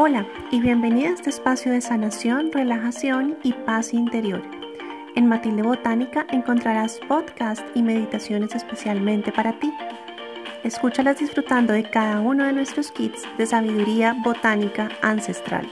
Hola y bienvenida a este espacio de sanación, relajación y paz interior. En Matilde Botánica encontrarás podcasts y meditaciones especialmente para ti. Escúchalas disfrutando de cada uno de nuestros kits de sabiduría botánica ancestral.